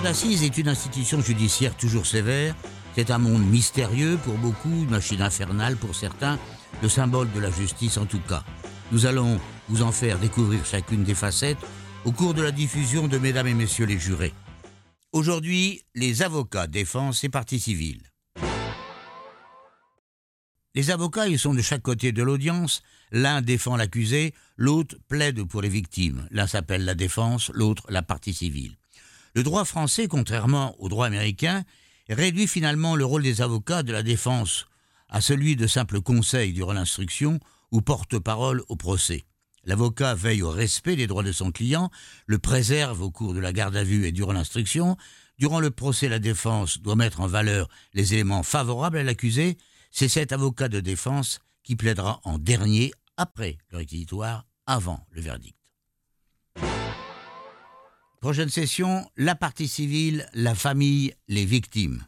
d'assises est une institution judiciaire toujours sévère. C'est un monde mystérieux pour beaucoup, une machine infernale pour certains, le symbole de la justice en tout cas. Nous allons vous en faire découvrir chacune des facettes au cours de la diffusion de Mesdames et Messieurs les jurés. Aujourd'hui, les avocats, défense et partie civile. Les avocats, ils sont de chaque côté de l'audience. L'un défend l'accusé, l'autre plaide pour les victimes. L'un s'appelle la défense, l'autre la partie civile. Le droit français, contrairement au droit américain, réduit finalement le rôle des avocats de la défense à celui de simple conseil durant l'instruction ou porte-parole au procès. L'avocat veille au respect des droits de son client, le préserve au cours de la garde à vue et durant l'instruction. Durant le procès, la défense doit mettre en valeur les éléments favorables à l'accusé. C'est cet avocat de défense qui plaidera en dernier après le réquisitoire, avant le verdict. Prochaine session, la partie civile, la famille, les victimes.